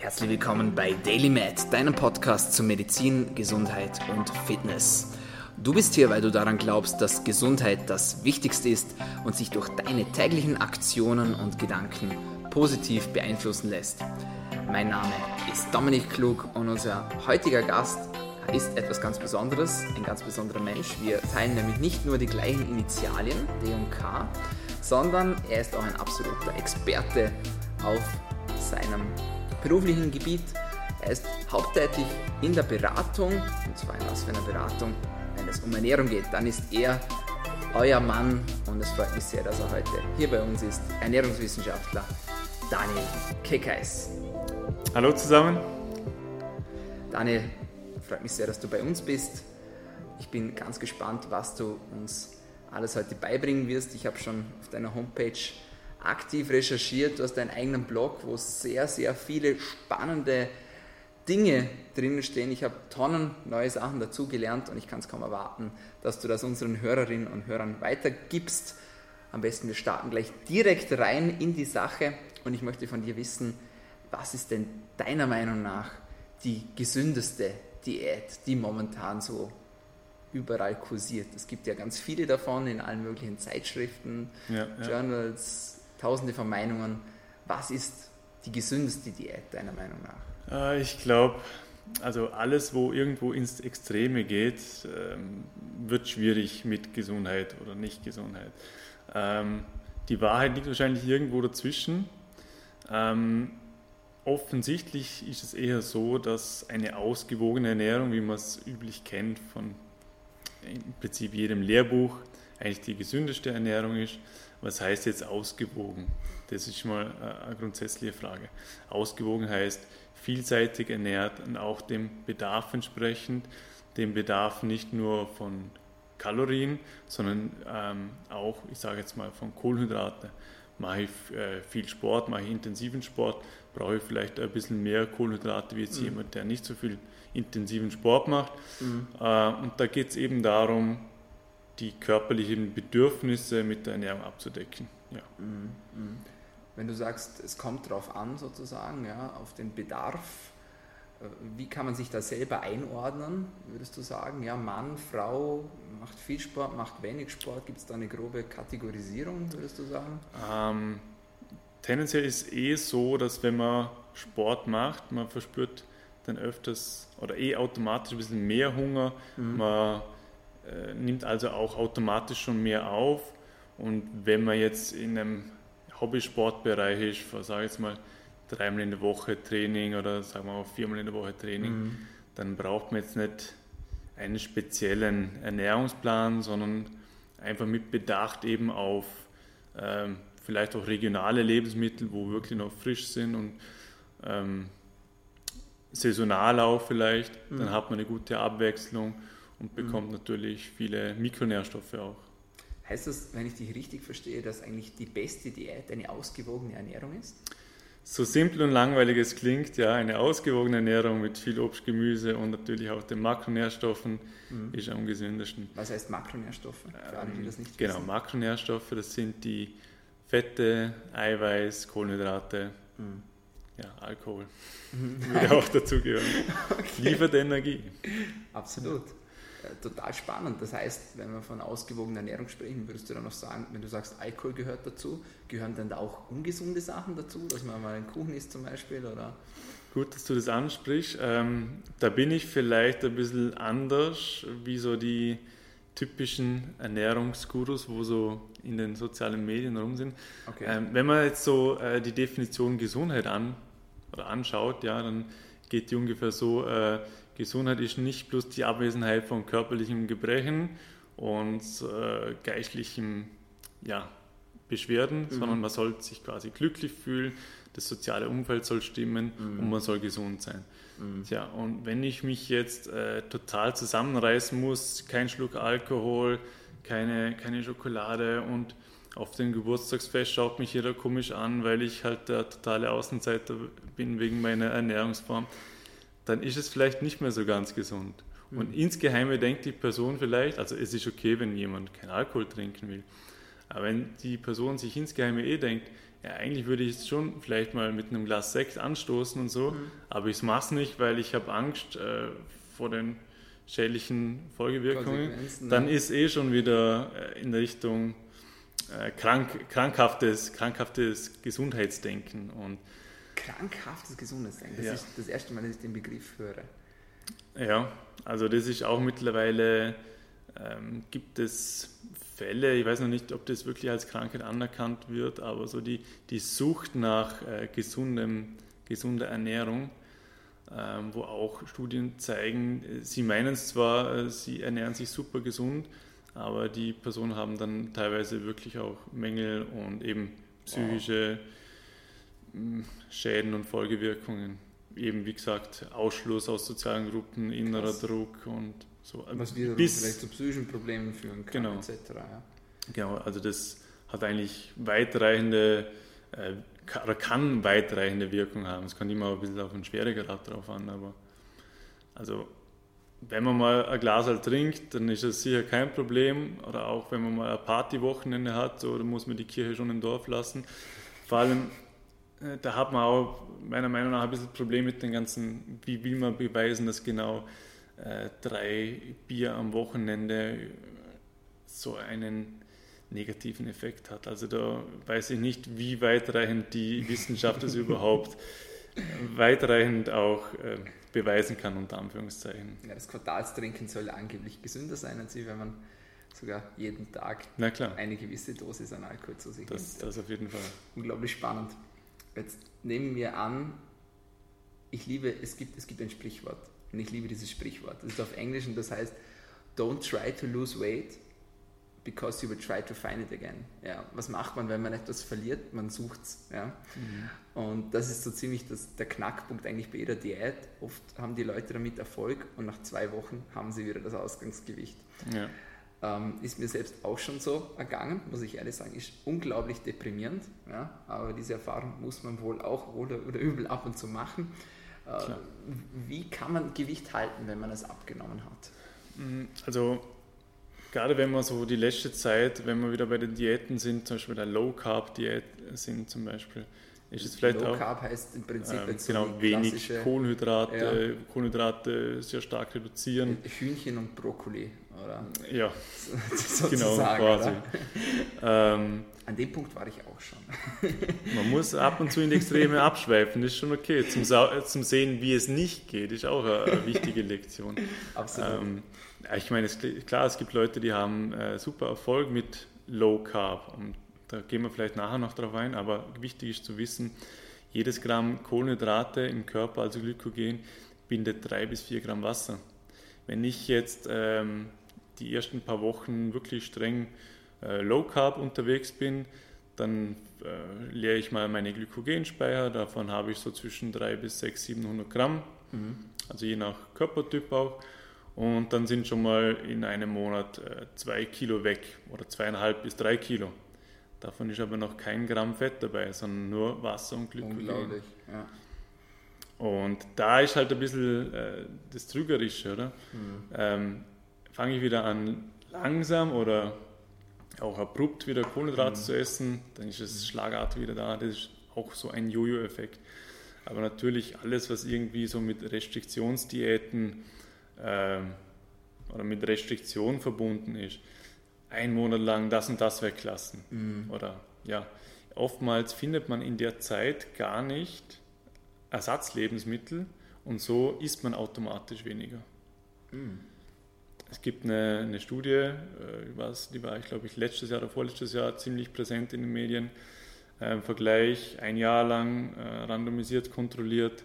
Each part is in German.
Herzlich willkommen bei Daily Med, deinem Podcast zu Medizin, Gesundheit und Fitness. Du bist hier, weil du daran glaubst, dass Gesundheit das Wichtigste ist und sich durch deine täglichen Aktionen und Gedanken positiv beeinflussen lässt. Mein Name ist Dominik Klug und unser heutiger Gast ist etwas ganz Besonderes, ein ganz besonderer Mensch. Wir teilen nämlich nicht nur die gleichen Initialien, D und K, sondern er ist auch ein absoluter Experte auf seinem beruflichen Gebiet. Er ist haupttätig in der Beratung, und zwar in was für einer Beratung, wenn es um Ernährung geht, dann ist er euer Mann und es freut mich sehr, dass er heute hier bei uns ist, Ernährungswissenschaftler Daniel Kekeis. Hallo zusammen. Daniel, freut mich sehr, dass du bei uns bist. Ich bin ganz gespannt, was du uns alles heute beibringen wirst. Ich habe schon auf deiner Homepage aktiv recherchiert. Du hast deinen eigenen Blog, wo sehr, sehr viele spannende Dinge drinnen stehen. Ich habe Tonnen neue Sachen dazugelernt und ich kann es kaum erwarten, dass du das unseren Hörerinnen und Hörern weitergibst. Am besten wir starten gleich direkt rein in die Sache und ich möchte von dir wissen, was ist denn deiner Meinung nach die gesündeste Diät, die momentan so überall kursiert? Es gibt ja ganz viele davon in allen möglichen Zeitschriften, ja, ja. Tausende von Meinungen. Was ist die gesündeste Diät deiner Meinung nach? Äh, ich glaube, also alles, wo irgendwo ins Extreme geht, ähm, wird schwierig mit Gesundheit oder nicht Gesundheit. Ähm, die Wahrheit liegt wahrscheinlich irgendwo dazwischen. Ähm, offensichtlich ist es eher so, dass eine ausgewogene Ernährung, wie man es üblich kennt von im Prinzip jedem Lehrbuch, eigentlich die gesündeste Ernährung ist. Was heißt jetzt ausgewogen? Das ist mal äh, eine grundsätzliche Frage. Ausgewogen heißt vielseitig ernährt und auch dem Bedarf entsprechend, dem Bedarf nicht nur von Kalorien, sondern ähm, auch, ich sage jetzt mal, von Kohlenhydraten. Mache ich äh, viel Sport, mache ich intensiven Sport, brauche ich vielleicht ein bisschen mehr Kohlenhydrate wie jetzt mhm. jemand, der nicht so viel intensiven Sport macht. Mhm. Äh, und da geht es eben darum, die körperlichen Bedürfnisse mit der Ernährung abzudecken. Ja. Mhm, mhm. Wenn du sagst, es kommt darauf an, sozusagen, ja, auf den Bedarf, äh, wie kann man sich da selber einordnen, würdest du sagen? Ja, Mann, Frau, macht viel Sport, macht wenig Sport, gibt es da eine grobe Kategorisierung, würdest du sagen? Ähm, tendenziell ist eh so, dass wenn man Sport macht, man verspürt dann öfters oder eh automatisch ein bisschen mehr Hunger, mhm. man nimmt also auch automatisch schon mehr auf. Und wenn man jetzt in einem Hobbysportbereich ist, sage ich jetzt mal dreimal in der Woche Training oder sagen wir mal viermal in der Woche Training, mhm. dann braucht man jetzt nicht einen speziellen Ernährungsplan, sondern einfach mit Bedacht eben auf ähm, vielleicht auch regionale Lebensmittel, wo wirklich noch frisch sind und ähm, saisonal auch vielleicht, mhm. dann hat man eine gute Abwechslung und bekommt mhm. natürlich viele Mikronährstoffe auch. Heißt das, wenn ich dich richtig verstehe, dass eigentlich die beste Diät eine ausgewogene Ernährung ist? So simpel und langweilig es klingt, ja, eine ausgewogene Ernährung mit viel Obst, Gemüse und natürlich auch den Makronährstoffen mhm. ist am gesündesten. Was heißt Makronährstoffe? Für alle, die das nicht genau, wissen. Makronährstoffe, das sind die Fette, Eiweiß, Kohlenhydrate, mhm. ja, Alkohol. Mhm. Würde auch dazugehören. okay. Liefert Energie. Absolut. Äh, total spannend. Das heißt, wenn wir von ausgewogener Ernährung sprechen, würdest du dann noch sagen, wenn du sagst, Alkohol gehört dazu, gehören dann da auch ungesunde Sachen dazu, dass man mal einen Kuchen isst zum Beispiel? Oder? Gut, dass du das ansprichst. Ähm, da bin ich vielleicht ein bisschen anders, wie so die typischen Ernährungsgurus, wo so in den sozialen Medien rum sind. Okay. Ähm, wenn man jetzt so äh, die Definition Gesundheit an, oder anschaut, ja, dann geht die ungefähr so, äh, Gesundheit ist nicht bloß die Abwesenheit von körperlichen Gebrechen und äh, geistlichen ja, Beschwerden, mhm. sondern man soll sich quasi glücklich fühlen, das soziale Umfeld soll stimmen mhm. und man soll gesund sein. Mhm. Tja, und wenn ich mich jetzt äh, total zusammenreißen muss, kein Schluck Alkohol, keine, keine Schokolade und auf dem Geburtstagsfest schaut mich jeder komisch an, weil ich halt der totale Außenseiter bin wegen meiner Ernährungsform, dann ist es vielleicht nicht mehr so ganz gesund. Mhm. Und insgeheim denkt die Person vielleicht, also es ist okay, wenn jemand keinen Alkohol trinken will, aber wenn die Person sich insgeheim eh denkt, ja, eigentlich würde ich es schon vielleicht mal mit einem Glas Sekt anstoßen und so, mhm. aber ich mache es nicht, weil ich habe Angst äh, vor den schädlichen Folgewirkungen. Dann ne? ist eh schon wieder äh, in Richtung äh, krank, krankhaftes, krankhaftes Gesundheitsdenken. Und krankhaftes Gesundheitsdenken, das ja. ist das erste Mal, dass ich den Begriff höre. Ja, also das ist auch mittlerweile, ähm, gibt es Fälle, ich weiß noch nicht, ob das wirklich als Krankheit anerkannt wird, aber so die, die Sucht nach äh, gesundem, gesunder Ernährung, ähm, wo auch Studien zeigen, sie meinen es zwar, äh, sie ernähren sich super gesund, aber die Personen haben dann teilweise wirklich auch Mängel und eben psychische wow. Schäden und Folgewirkungen. Eben wie gesagt, Ausschluss aus sozialen Gruppen, innerer Krass. Druck und so. Was wieder bis, vielleicht zu psychischen Problemen führen kann, genau. etc. Ja. Genau, also das hat eigentlich weitreichende äh, oder kann weitreichende Wirkung haben. Es kommt immer ein bisschen auf einen Schweregrad drauf an, aber also wenn man mal ein Glas halt trinkt, dann ist das sicher kein Problem. Oder auch wenn man mal ein Partywochenende hat, so, dann muss man die Kirche schon im Dorf lassen. Vor allem, da hat man auch meiner Meinung nach ein bisschen Problem mit den ganzen, wie will man beweisen, dass genau äh, drei Bier am Wochenende so einen negativen Effekt hat. Also da weiß ich nicht, wie weitreichend die Wissenschaft es überhaupt weitreichend auch äh, beweisen kann, unter Anführungszeichen. Ja, das Quartalstrinken soll angeblich gesünder sein, als wenn man sogar jeden Tag eine gewisse Dosis an Alkohol zu sich das, nimmt. Das auf jeden Fall. Unglaublich spannend. Jetzt nehmen wir an, ich liebe, es gibt, es gibt ein Sprichwort und ich liebe dieses Sprichwort. Das ist auf Englisch und das heißt, don't try to lose weight, because you will try to find it again. Ja, was macht man, wenn man etwas verliert? Man sucht es. Ja? Mhm. Und das ist so ziemlich das, der Knackpunkt eigentlich bei jeder Diät. Oft haben die Leute damit Erfolg und nach zwei Wochen haben sie wieder das Ausgangsgewicht. Ja. Ähm, ist mir selbst auch schon so ergangen, muss ich ehrlich sagen, ist unglaublich deprimierend. Ja? Aber diese Erfahrung muss man wohl auch oder, oder übel ab und zu machen. Äh, wie kann man Gewicht halten, wenn man es abgenommen hat? Mhm, also gerade wenn wir so die letzte Zeit, wenn wir wieder bei den Diäten sind, zum Beispiel der Low Carb Diät sind zum Beispiel, ist es vielleicht Low auch. Carb heißt im Prinzip ähm, genau wenig Kohlenhydrate, ja. Kohlenhydrate sehr stark reduzieren. Hühnchen und Brokkoli, oder? Ja, genau quasi. Ähm, An dem Punkt war ich auch schon. man muss ab und zu in die Extreme abschweifen, das ist schon okay. Zum, zum Sehen, wie es nicht geht, ist auch eine, eine wichtige Lektion. Absolut. Ähm, ich meine, es, klar, es gibt Leute, die haben äh, super Erfolg mit Low Carb. Und da gehen wir vielleicht nachher noch drauf ein, aber wichtig ist zu wissen, jedes Gramm Kohlenhydrate im Körper, also Glykogen, bindet drei bis vier Gramm Wasser. Wenn ich jetzt ähm, die ersten paar Wochen wirklich streng äh, Low Carb unterwegs bin, dann äh, leere ich mal meine Glykogenspeicher. Davon habe ich so zwischen 300 bis 600, 700 Gramm, mhm. also je nach Körpertyp auch. Und dann sind schon mal in einem Monat äh, zwei Kilo weg oder zweieinhalb bis drei Kilo. Davon ist aber noch kein Gramm Fett dabei, sondern nur Wasser und Glykogen. Unglaublich, ja. Und da ist halt ein bisschen äh, das Trügerische, oder? Mhm. Ähm, Fange ich wieder an, langsam oder auch abrupt wieder Kohlenhydrate mhm. zu essen, dann ist es schlagartig wieder da. Das ist auch so ein Jojo-Effekt. Aber natürlich alles, was irgendwie so mit Restriktionsdiäten äh, oder mit Restriktionen verbunden ist, ein Monat lang das und das weglassen. Mhm. Oder ja, oftmals findet man in der Zeit gar nicht Ersatzlebensmittel und so isst man automatisch weniger. Mhm. Es gibt eine, eine Studie, äh, was, die war, ich glaube ich, letztes Jahr oder vorletztes Jahr ziemlich präsent in den Medien. Äh, Im Vergleich ein Jahr lang äh, randomisiert kontrolliert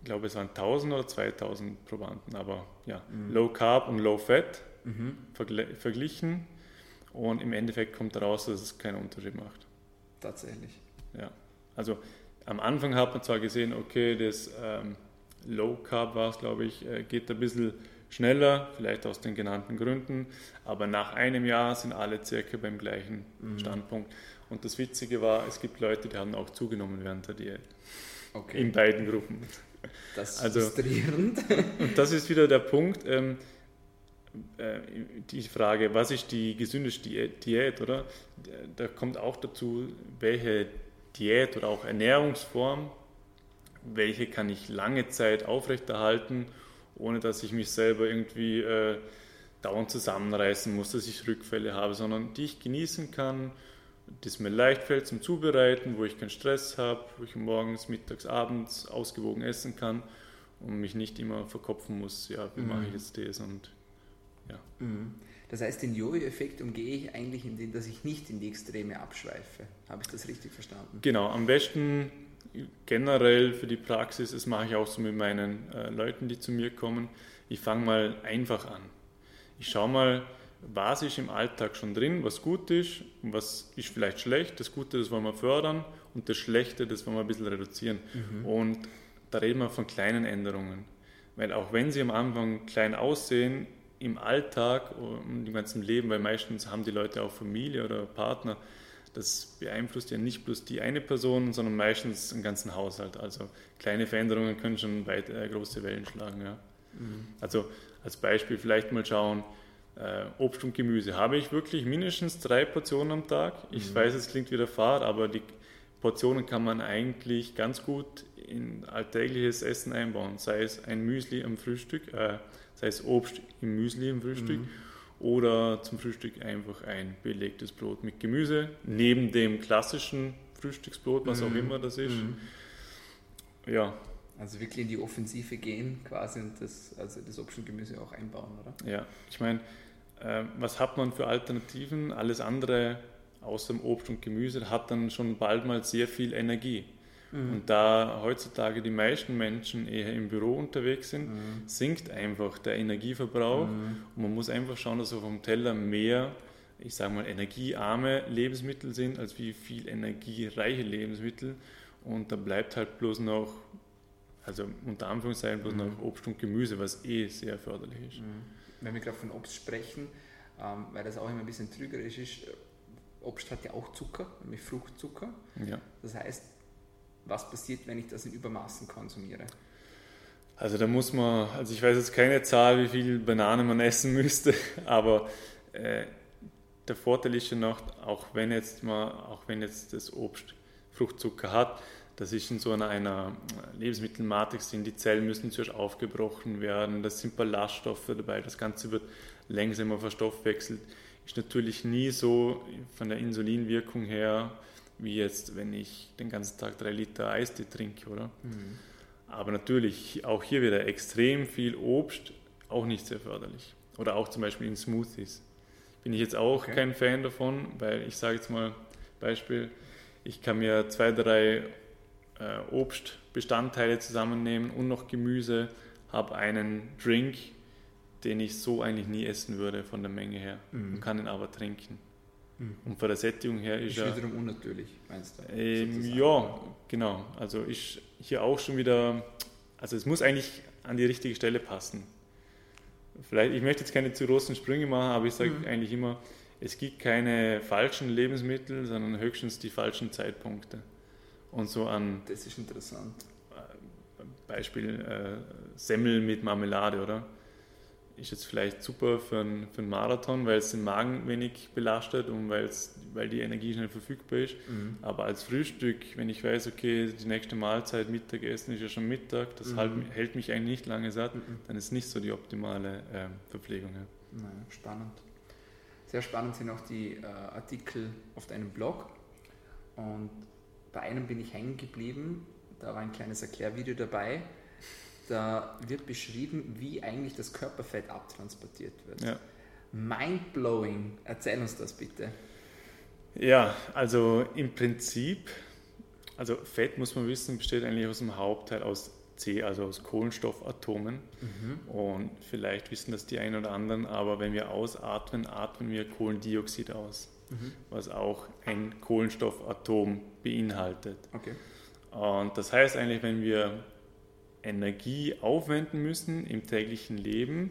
ich glaube, es waren 1000 oder 2000 Probanden, aber ja, mhm. Low Carb und Low Fat mhm. verglichen und im Endeffekt kommt daraus, dass es keinen Unterschied macht. Tatsächlich. Ja, also am Anfang hat man zwar gesehen, okay, das ähm, Low Carb war es, glaube ich, äh, geht ein bisschen schneller, vielleicht aus den genannten Gründen, aber nach einem Jahr sind alle circa beim gleichen mhm. Standpunkt. Und das Witzige war, es gibt Leute, die haben auch zugenommen während der Diät. Okay. In beiden Gruppen. Das ist also, frustrierend. Und das ist wieder der Punkt, ähm, äh, die Frage, was ist die gesündeste Diät, oder? Da kommt auch dazu, welche Diät oder auch Ernährungsform, welche kann ich lange Zeit aufrechterhalten, ohne dass ich mich selber irgendwie äh, dauernd zusammenreißen muss, dass ich Rückfälle habe, sondern die ich genießen kann, das mir leicht fällt zum Zubereiten, wo ich keinen Stress habe, wo ich morgens, mittags, abends ausgewogen essen kann und mich nicht immer verkopfen muss, ja, wie mhm. mache ich jetzt das und ja. Mhm. Das heißt, den Jojo-Effekt umgehe ich eigentlich, indem dass ich nicht in die Extreme abschweife. Habe ich das richtig verstanden? Genau, am besten generell für die Praxis, das mache ich auch so mit meinen äh, Leuten, die zu mir kommen. Ich fange mal einfach an. Ich schaue mal, was ist im Alltag schon drin, was gut ist und was ist vielleicht schlecht. Das Gute, das wollen wir fördern und das Schlechte, das wollen wir ein bisschen reduzieren. Mhm. Und da reden wir von kleinen Änderungen. Weil auch wenn sie am Anfang klein aussehen, im Alltag und im ganzen Leben, weil meistens haben die Leute auch Familie oder Partner, das beeinflusst ja nicht bloß die eine Person, sondern meistens den ganzen Haushalt. Also kleine Veränderungen können schon weit äh, große Wellen schlagen. Ja. Mhm. Also als Beispiel vielleicht mal schauen, äh, Obst und Gemüse. Habe ich wirklich mindestens drei Portionen am Tag? Ich mhm. weiß, es klingt wieder Fahrt, aber die Portionen kann man eigentlich ganz gut in alltägliches Essen einbauen. Sei es ein Müsli am Frühstück, äh, sei es Obst im Müsli im Frühstück mhm. Oder zum Frühstück einfach ein belegtes Brot mit Gemüse, neben dem klassischen Frühstücksbrot, was mhm. auch immer das ist. Mhm. Ja. Also wirklich in die Offensive gehen quasi und das, also das Obst und Gemüse auch einbauen, oder? Ja, ich meine, äh, was hat man für Alternativen? Alles andere außer dem Obst und Gemüse hat dann schon bald mal sehr viel Energie. Mhm. Und da heutzutage die meisten Menschen eher im Büro unterwegs sind, mhm. sinkt einfach der Energieverbrauch mhm. und man muss einfach schauen, dass auf dem Teller mehr, ich sage mal, energiearme Lebensmittel sind, als wie viel energiereiche Lebensmittel. Und da bleibt halt bloß noch, also unter Anführungszeichen, bloß noch mhm. Obst und Gemüse, was eh sehr förderlich ist. Mhm. Wenn wir gerade von Obst sprechen, ähm, weil das auch immer ein bisschen trügerisch ist, Obst hat ja auch Zucker, nämlich Fruchtzucker. Ja. Das heißt, was passiert, wenn ich das in Übermaßen konsumiere? Also da muss man, also ich weiß jetzt keine Zahl, wie viel Bananen man essen müsste, aber äh, der Vorteil ist ja noch, auch wenn jetzt mal, auch wenn jetzt das Obst Fruchtzucker hat, das ist in so einer, einer Lebensmittelmatrix, die Zellen müssen zuerst aufgebrochen werden, da sind Ballaststoffe dabei, das Ganze wird langsamer verstoffwechselt, ist natürlich nie so von der Insulinwirkung her wie jetzt, wenn ich den ganzen Tag drei Liter Eistee trinke, oder? Mhm. Aber natürlich auch hier wieder extrem viel Obst, auch nicht sehr förderlich. Oder auch zum Beispiel in Smoothies. Bin ich jetzt auch okay. kein Fan davon, weil ich sage jetzt mal Beispiel, ich kann mir zwei, drei äh, Obstbestandteile zusammennehmen und noch Gemüse, habe einen Drink, den ich so eigentlich nie essen würde von der Menge her mhm. und kann ihn aber trinken. Mhm. Und von der Sättigung her ist, ist er. wiederum unnatürlich, meinst du? Ähm, ja, genau. Also ist hier auch schon wieder. Also es muss eigentlich an die richtige Stelle passen. Vielleicht, ich möchte jetzt keine zu großen Sprünge machen, aber ich sage mhm. eigentlich immer, es gibt keine falschen Lebensmittel, sondern höchstens die falschen Zeitpunkte. Und so an. Das ist interessant. Beispiel äh, Semmel mit Marmelade, oder? Ist jetzt vielleicht super für einen, für einen Marathon, weil es den Magen wenig belastet und weil's, weil die Energie schnell verfügbar ist. Mhm. Aber als Frühstück, wenn ich weiß, okay, die nächste Mahlzeit, Mittagessen ist ja schon Mittag, das mhm. halt, hält mich eigentlich nicht lange satt, mhm. dann ist nicht so die optimale äh, Verpflegung. Ja. Naja, spannend. Sehr spannend sind auch die äh, Artikel auf deinem Blog. Und bei einem bin ich hängen geblieben. Da war ein kleines Erklärvideo dabei da wird beschrieben, wie eigentlich das Körperfett abtransportiert wird. Ja. Mindblowing, erzähl uns das bitte. Ja, also im Prinzip, also Fett muss man wissen, besteht eigentlich aus dem Hauptteil aus C, also aus Kohlenstoffatomen. Mhm. Und vielleicht wissen das die einen oder anderen, aber wenn wir ausatmen, atmen wir Kohlendioxid aus, mhm. was auch ein Kohlenstoffatom beinhaltet. Okay. Und das heißt eigentlich, wenn wir Energie aufwenden müssen im täglichen Leben,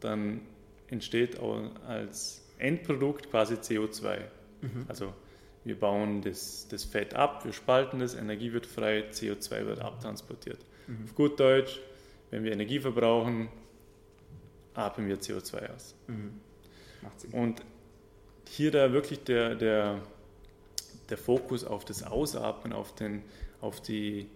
dann entsteht als Endprodukt quasi CO2. Mhm. Also wir bauen das, das Fett ab, wir spalten das, Energie wird frei, CO2 wird abtransportiert. Mhm. Auf gut Deutsch, wenn wir Energie verbrauchen, atmen wir CO2 aus. Mhm. Und hier da wirklich der, der, der Fokus auf das Ausatmen, auf den, auf die,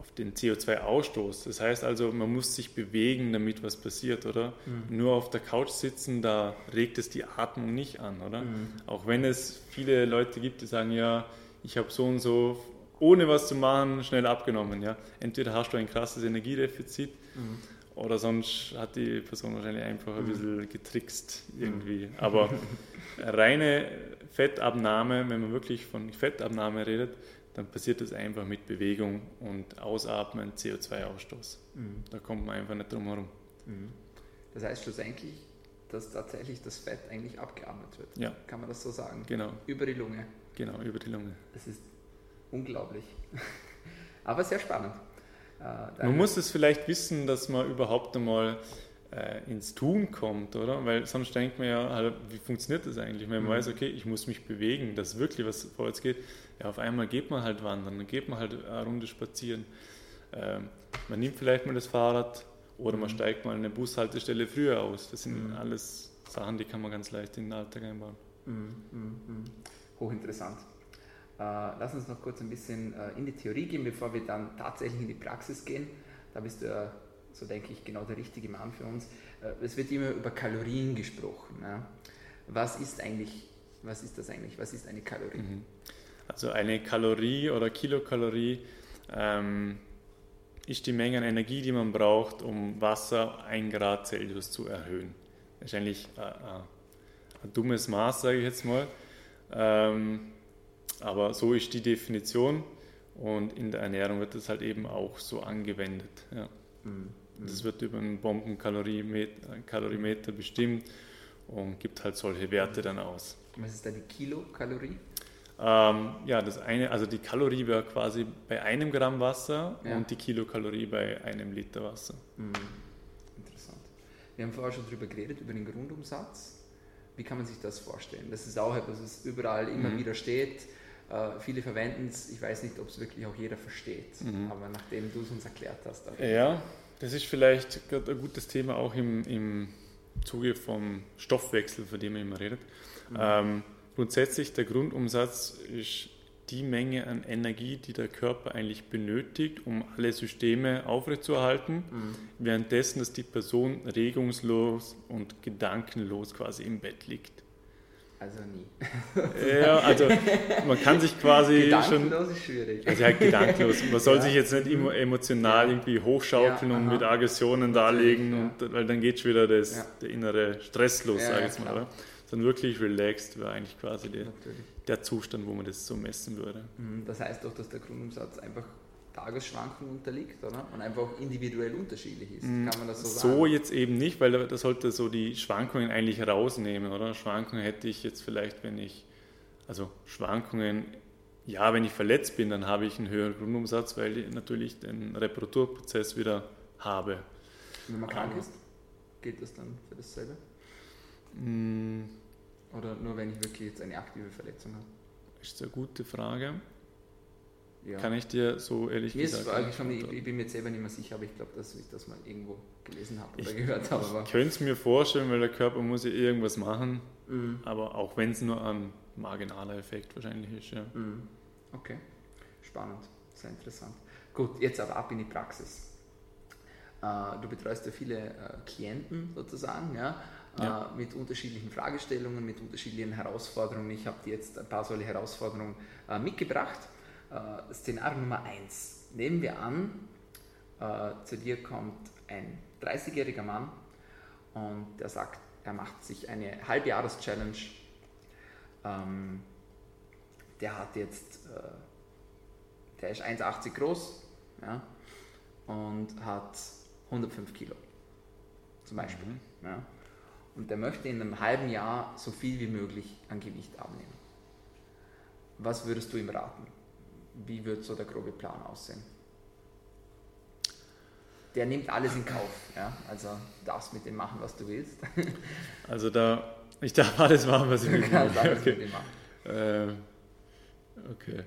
auf den CO2-Ausstoß. Das heißt also, man muss sich bewegen, damit was passiert, oder? Mhm. Nur auf der Couch sitzen, da regt es die Atmung nicht an, oder? Mhm. Auch wenn es viele Leute gibt, die sagen, ja, ich habe so und so, ohne was zu machen, schnell abgenommen, ja. Entweder hast du ein krasses Energiedefizit mhm. oder sonst hat die Person wahrscheinlich einfach ein mhm. bisschen getrickst irgendwie. Mhm. Aber reine Fettabnahme, wenn man wirklich von Fettabnahme redet, dann passiert das einfach mit Bewegung und Ausatmen, CO2-Ausstoß. Mhm. Da kommt man einfach nicht drum herum. Mhm. Das heißt schlussendlich, dass tatsächlich das Fett eigentlich abgeatmet wird. Ja. Kann man das so sagen? Genau. Über die Lunge. Genau, über die Lunge. Das ist unglaublich. Aber sehr spannend. Äh, man muss es vielleicht wissen, dass man überhaupt einmal äh, ins Tun kommt, oder? Weil sonst denkt man ja, halt, wie funktioniert das eigentlich? Wenn man mhm. weiß, okay, ich muss mich bewegen, dass wirklich was vorwärts geht, ja, auf einmal geht man halt wandern, dann geht man halt eine Runde spazieren. Ähm, man nimmt vielleicht mal das Fahrrad oder man mhm. steigt mal eine Bushaltestelle früher aus. Das sind mhm. alles Sachen, die kann man ganz leicht in den Alltag einbauen. Mhm. mhm. Hochinteressant. Äh, lass uns noch kurz ein bisschen äh, in die Theorie gehen, bevor wir dann tatsächlich in die Praxis gehen. Da bist du ja, so denke ich, genau der richtige Mann für uns. Äh, es wird immer über Kalorien gesprochen. Ja. Was ist eigentlich, was ist das eigentlich? Was ist eine Kalorie? Mhm. Also eine Kalorie oder Kilokalorie ähm, ist die Menge an Energie, die man braucht, um Wasser 1 Grad Celsius zu erhöhen. Wahrscheinlich äh, äh, ein dummes Maß, sage ich jetzt mal. Ähm, aber so ist die Definition und in der Ernährung wird das halt eben auch so angewendet. Ja. Mhm. Das wird über einen Bombenkalorimeter bestimmt und gibt halt solche Werte dann aus. Was ist eine Kilokalorie? Ähm, ja, das eine, also die Kalorie wäre quasi bei einem Gramm Wasser ja. und die Kilokalorie bei einem Liter Wasser. Mhm. Interessant. Wir haben vorher schon darüber geredet, über den Grundumsatz. Wie kann man sich das vorstellen? Das ist auch etwas, was überall immer mhm. wieder steht. Äh, viele verwenden es. Ich weiß nicht, ob es wirklich auch jeder versteht. Mhm. Aber nachdem du es uns erklärt hast. Ja, das ist vielleicht ein gutes Thema auch im, im Zuge vom Stoffwechsel, von dem man immer redet. Mhm. Ähm, Grundsätzlich der Grundumsatz ist die Menge an Energie, die der Körper eigentlich benötigt, um alle Systeme aufrechtzuerhalten, mhm. währenddessen, dass die Person regungslos und gedankenlos quasi im Bett liegt. Also nie. ja, also man kann sich quasi gedankenlos schon. ist schwierig. Also halt gedankenlos. Man soll ja. sich jetzt nicht immer emotional ja. irgendwie hochschaukeln ja, und mit Aggressionen darlegen, und, weil dann geht schon wieder das, der innere Stress los, sage ich jetzt mal. Oder? sondern wirklich relaxed wäre eigentlich quasi der, der Zustand, wo man das so messen würde. Mhm, das heißt doch, dass der Grundumsatz einfach Tagesschwankungen unterliegt, oder? Und einfach individuell unterschiedlich ist. Mhm. Kann man das so sagen? So jetzt eben nicht, weil das sollte so die Schwankungen eigentlich rausnehmen, oder? Schwankungen hätte ich jetzt vielleicht, wenn ich, also Schwankungen, ja, wenn ich verletzt bin, dann habe ich einen höheren Grundumsatz, weil ich natürlich den Reparaturprozess wieder habe. Wenn man krank ist, gilt das dann für dasselbe? Mhm. Oder nur wenn ich wirklich jetzt eine aktive Verletzung habe? Ist eine gute Frage. Ja. Kann ich dir so ehrlich mir gesagt sagen? Schon, ich, ich, bin mir jetzt selber nicht mehr sicher, aber ich glaube, dass ich das mal irgendwo gelesen habe oder ich, gehört habe. Ich könnte es mir vorstellen, weil der Körper muss ja irgendwas machen, mhm. aber auch wenn es nur ein marginaler Effekt wahrscheinlich ist. Ja. Mhm. Okay, spannend, sehr interessant. Gut, jetzt aber ab in die Praxis. Äh, du betreust ja viele äh, Klienten sozusagen, ja ja. äh, mit unterschiedlichen Fragestellungen, mit unterschiedlichen Herausforderungen. Ich habe dir jetzt ein paar solche Herausforderungen mitgebracht. Äh, Szenario Nummer 1. Nehmen wir an, äh, zu dir kommt ein 30-jähriger Mann und der sagt, er macht sich eine Halbjahres-Challenge. Ähm, der hat jetzt, äh, der ist 1,80 groß ja, und hat 105 Kilo zum Beispiel. Mhm. Ja und der möchte in einem halben Jahr so viel wie möglich an Gewicht abnehmen. Was würdest du ihm raten? Wie wird so der grobe Plan aussehen? Der nimmt alles in Kauf, ja? also darfst mit dem machen, was du willst. also da, ich darf alles machen, was ich will. Okay. Äh, okay.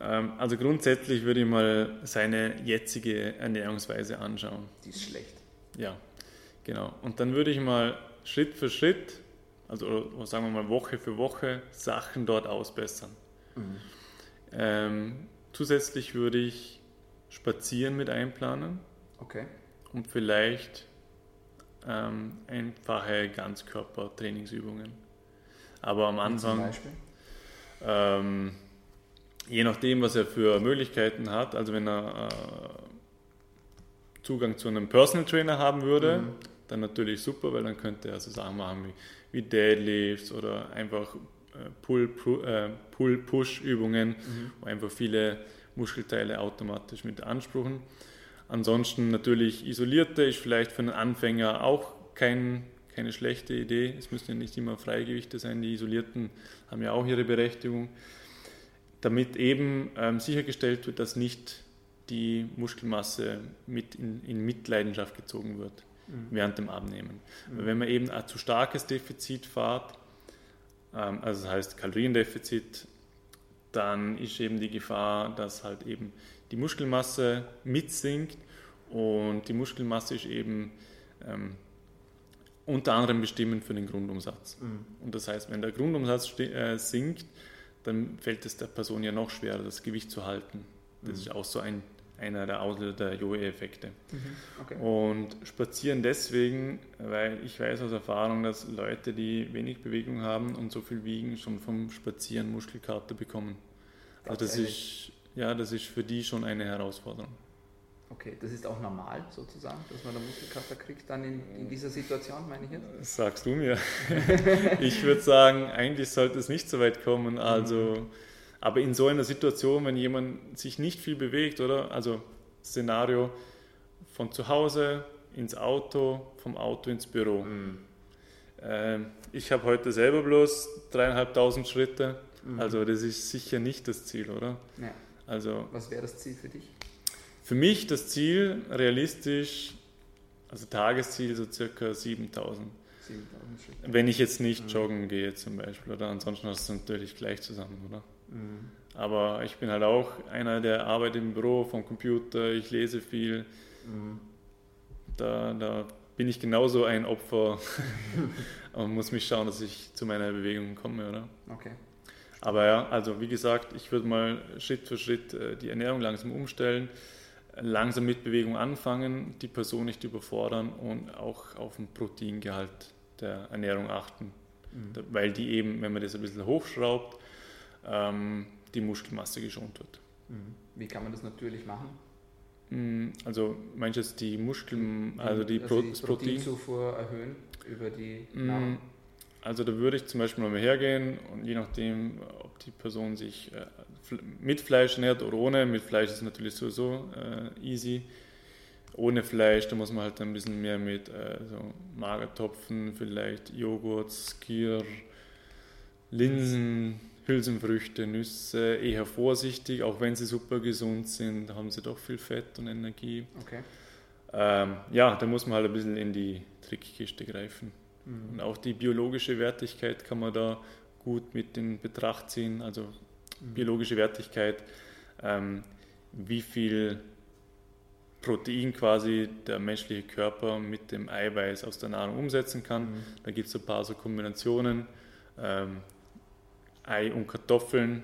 Ähm, also grundsätzlich würde ich mal seine jetzige Ernährungsweise anschauen. Die ist schlecht. Ja, Genau. Und dann würde ich mal Schritt für Schritt, also sagen wir mal Woche für Woche, Sachen dort ausbessern. Mhm. Ähm, zusätzlich würde ich Spazieren mit einplanen. Okay. Und vielleicht ähm, einfache Ganzkörpertrainingsübungen. Aber am Anfang. Zum Beispiel? Ähm, je nachdem, was er für Möglichkeiten hat, also wenn er äh, Zugang zu einem Personal Trainer haben würde, mhm. dann natürlich super, weil dann könnte er so Sachen machen wie, wie Deadlifts oder einfach Pull-Push-Übungen, äh, mhm. wo einfach viele Muskelteile automatisch mit beanspruchen. Ansonsten natürlich isolierte ist vielleicht für einen Anfänger auch kein, keine schlechte Idee. Es müssen ja nicht immer Freigewichte sein, die isolierten haben ja auch ihre Berechtigung, damit eben ähm, sichergestellt wird, dass nicht die Muskelmasse mit in, in Mitleidenschaft gezogen wird mhm. während dem Abnehmen. Mhm. Wenn man eben ein zu starkes Defizit fährt, also das heißt Kaloriendefizit, dann ist eben die Gefahr, dass halt eben die Muskelmasse mitsinkt und die Muskelmasse ist eben ähm, unter anderem bestimmend für den Grundumsatz. Mhm. Und das heißt, wenn der Grundumsatz äh, sinkt, dann fällt es der Person ja noch schwerer, das Gewicht zu halten. Das mhm. ist auch so ein, einer der Auslöser der Jojo-Effekte. Mhm. Okay. Und spazieren deswegen, weil ich weiß aus Erfahrung, dass Leute, die wenig Bewegung haben und so viel wiegen, schon vom Spazieren Muskelkater bekommen. Also das ist, ja, das ist für die schon eine Herausforderung. Okay, das ist auch normal sozusagen, dass man eine Muskelkater kriegt dann in, in dieser Situation, meine ich jetzt? Sagst du mir. ich würde sagen, eigentlich sollte es nicht so weit kommen. Also, mhm. Aber in so einer Situation, wenn jemand sich nicht viel bewegt, oder? Also Szenario von zu Hause ins Auto, vom Auto ins Büro. Mhm. Ähm, ich habe heute selber bloß dreieinhalbtausend Schritte Mhm. Also das ist sicher nicht das Ziel, oder? Ja. Also, Was wäre das Ziel für dich? Für mich das Ziel, realistisch, also Tagesziel so circa 7000. 7000 Schritte. Wenn ich jetzt nicht mhm. joggen gehe zum Beispiel, oder ansonsten hast du natürlich gleich zusammen, oder? Mhm. Aber ich bin halt auch einer, der arbeitet im Büro vom Computer, ich lese viel. Mhm. Da, da bin ich genauso ein Opfer und muss mich schauen, dass ich zu meiner Bewegung komme, oder? Okay. Aber ja, also wie gesagt, ich würde mal Schritt für Schritt äh, die Ernährung langsam umstellen, langsam mit Bewegung anfangen, die Person nicht überfordern und auch auf den Proteingehalt der Ernährung achten. Mhm. Weil die eben, wenn man das ein bisschen hochschraubt, ähm, die Muskelmasse geschont wird. Mhm. Wie kann man das natürlich machen? Mm, also meinst du jetzt die Muskeln, also die, also die Proteinzufuhr erhöhen über die Nahrung? Also da würde ich zum Beispiel mal hergehen und je nachdem, ob die Person sich äh, mit Fleisch ernährt oder ohne, mit Fleisch ist natürlich sowieso äh, easy. Ohne Fleisch, da muss man halt ein bisschen mehr mit äh, so Magertopfen, vielleicht Joghurt, Skier, Linsen, Hülsenfrüchte, Nüsse, eher vorsichtig, auch wenn sie super gesund sind, haben sie doch viel Fett und Energie. Okay. Ähm, ja, da muss man halt ein bisschen in die Trickkiste greifen. Mhm. Und auch die biologische Wertigkeit kann man da gut mit in Betracht ziehen. Also mhm. biologische Wertigkeit, ähm, wie viel Protein quasi der menschliche Körper mit dem Eiweiß aus der Nahrung umsetzen kann. Mhm. Da gibt es ein paar so Kombinationen. Ähm, Ei und Kartoffeln,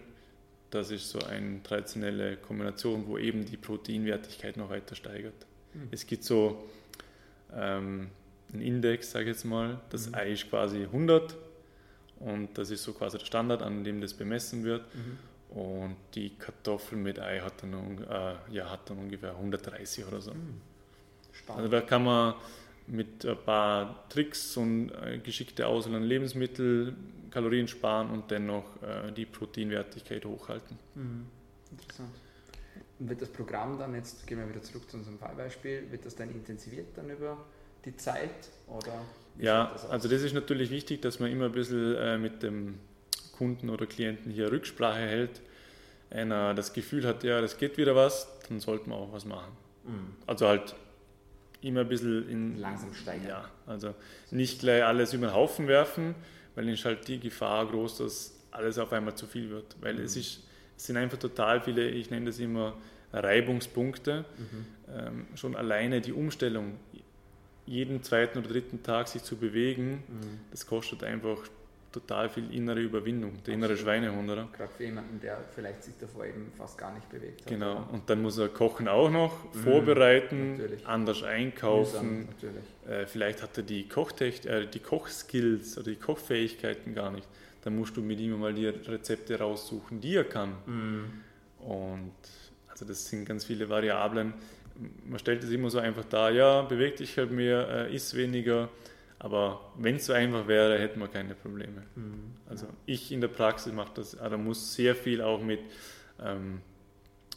das ist so eine traditionelle Kombination, wo eben die Proteinwertigkeit noch weiter steigert. Mhm. Es gibt so ähm, einen Index, sage ich jetzt mal. Das mhm. Ei ist quasi 100 und das ist so quasi der Standard, an dem das bemessen wird. Mhm. Und die Kartoffel mit Ei hat dann, äh, ja, hat dann ungefähr 130 oder so. Mhm. Also da kann man mit ein paar Tricks und äh, geschickte Auswahl an Lebensmitteln Kalorien sparen und dennoch äh, die Proteinwertigkeit hochhalten. Mhm. Interessant. Und wird das Programm dann, jetzt gehen wir wieder zurück zu unserem Fallbeispiel, wird das dann intensiviert dann über die Zeit? Oder ja, das also das ist natürlich wichtig, dass man immer ein bisschen äh, mit dem Kunden oder Klienten hier Rücksprache hält. Einer das Gefühl hat, ja, das geht wieder was, dann sollte man auch was machen. Mhm. Also halt immer ein bisschen in. Langsam steigern. Ja, also nicht gleich alles über den Haufen werfen, weil dann ist halt die Gefahr groß, dass alles auf einmal zu viel wird. Weil mhm. es, ist, es sind einfach total viele, ich nenne das immer Reibungspunkte. Mhm. Ähm, schon alleine die Umstellung jeden zweiten oder dritten Tag sich zu bewegen, mhm. das kostet einfach total viel innere Überwindung, der innere Schweinehund, oder? Gerade für jemanden, der vielleicht sich davor eben fast gar nicht bewegt hat. Genau, oder? und dann muss er Kochen auch noch, mhm. vorbereiten, natürlich. anders einkaufen. Äh, vielleicht hat er die, Kochtech äh, die Kochskills oder die Kochfähigkeiten gar nicht. Dann musst du mit ihm mal die Rezepte raussuchen, die er kann. Mhm. Und also das sind ganz viele Variablen. Man stellt es immer so einfach da, ja, beweg dich halt mehr, äh, isst weniger aber wenn es so einfach wäre, hätten wir keine Probleme. Mhm. Also ich in der Praxis mache das, da also muss sehr viel auch mit ähm,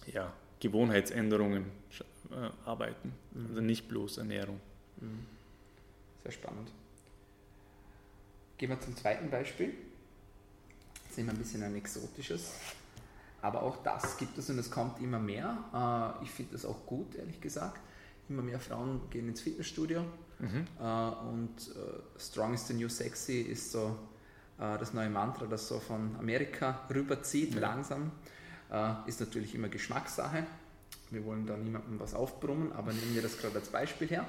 ja, Gewohnheitsänderungen äh, arbeiten. Mhm. Also nicht bloß Ernährung. Mhm. Sehr spannend. Gehen wir zum zweiten Beispiel. Das ist immer ein bisschen ein exotisches. Aber auch das gibt es und es kommt immer mehr. Äh, ich finde das auch gut, ehrlich gesagt. Immer mehr Frauen gehen ins Fitnessstudio Mhm. Äh, und äh, Strong is the New Sexy ist so äh, das neue Mantra, das so von Amerika rüberzieht, ja. langsam. ist natürlich immer Geschmackssache. Wir wollen da niemandem was aufbrummen, aber nehmen wir das gerade als Beispiel her.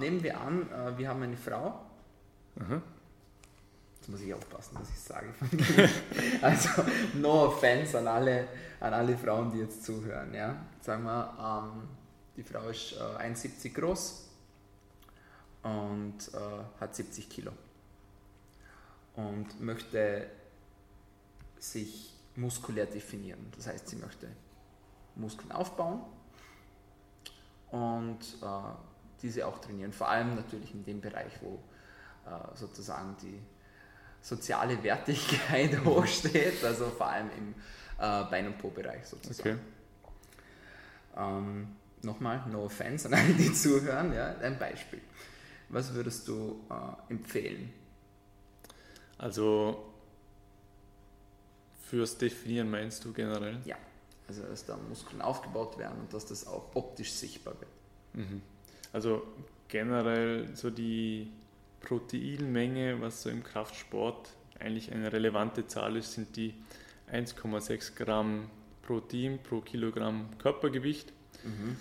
nehmen wir an, wir haben eine Frau. Mhm. Jetzt muss ich aufpassen, was ich sage. also, no offense an alle, an alle Frauen, die jetzt zuhören. Ja? Sagen wir, ähm, die Frau ist äh, 1,70 groß, und äh, hat 70 Kilo und möchte sich muskulär definieren. Das heißt, sie möchte Muskeln aufbauen und äh, diese auch trainieren. Vor allem natürlich in dem Bereich, wo äh, sozusagen die soziale Wertigkeit hochsteht, also vor allem im äh, Bein- und Po-Bereich sozusagen. Okay. Ähm, Nochmal, no offense an alle, die zuhören, ja, ein Beispiel. Was würdest du äh, empfehlen? Also fürs Definieren meinst du generell? Ja, also dass da Muskeln aufgebaut werden und dass das auch optisch sichtbar wird. Mhm. Also generell so die Proteinmenge, was so im Kraftsport eigentlich eine relevante Zahl ist, sind die 1,6 Gramm Protein pro Kilogramm Körpergewicht. Mhm.